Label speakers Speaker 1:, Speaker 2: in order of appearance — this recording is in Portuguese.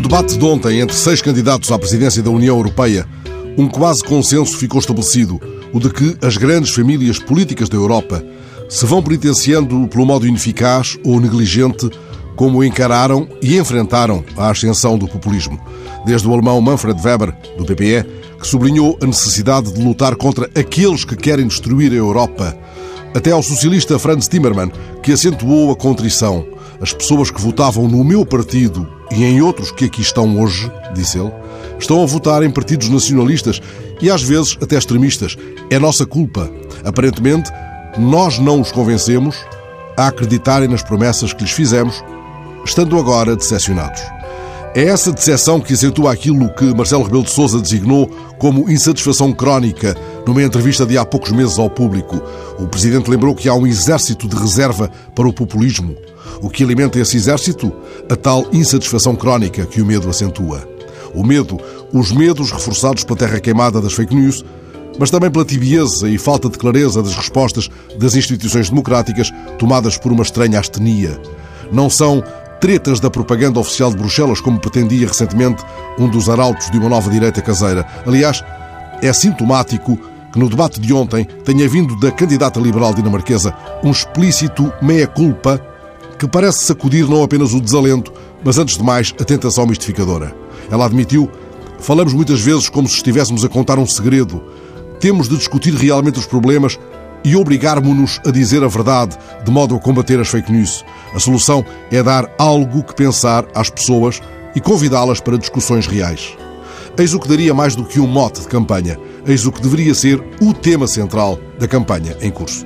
Speaker 1: debate de ontem entre seis candidatos à presidência da União Europeia, um quase consenso ficou estabelecido, o de que as grandes famílias políticas da Europa se vão penitenciando pelo modo ineficaz ou negligente como encararam e enfrentaram a ascensão do populismo. Desde o alemão Manfred Weber, do PPE, que sublinhou a necessidade de lutar contra aqueles que querem destruir a Europa, até ao socialista Franz Timmermann, que acentuou a contrição. As pessoas que votavam no meu partido e em outros que aqui estão hoje, disse ele, estão a votar em partidos nacionalistas e às vezes até extremistas. É nossa culpa. Aparentemente, nós não os convencemos a acreditarem nas promessas que lhes fizemos, estando agora decepcionados. É essa decepção que acentua aquilo que Marcelo Rebelo de Sousa designou como insatisfação crónica numa entrevista de há poucos meses ao público. O presidente lembrou que há um exército de reserva para o populismo. O que alimenta esse exército? A tal insatisfação crónica que o medo acentua. O medo, os medos reforçados pela terra queimada das fake news, mas também pela tibieza e falta de clareza das respostas das instituições democráticas tomadas por uma estranha astenia. Não são tretas da propaganda oficial de Bruxelas, como pretendia recentemente um dos arautos de uma nova direita caseira. Aliás, é sintomático que no debate de ontem tenha vindo da candidata liberal dinamarquesa um explícito meia-culpa que parece sacudir não apenas o desalento, mas antes de mais a tentação mistificadora. Ela admitiu: falamos muitas vezes como se estivéssemos a contar um segredo. Temos de discutir realmente os problemas e obrigarmos-nos a dizer a verdade, de modo a combater as fake news. A solução é dar algo que pensar às pessoas e convidá-las para discussões reais. Eis o que daria mais do que um mote de campanha. Eis o que deveria ser o tema central da campanha em curso.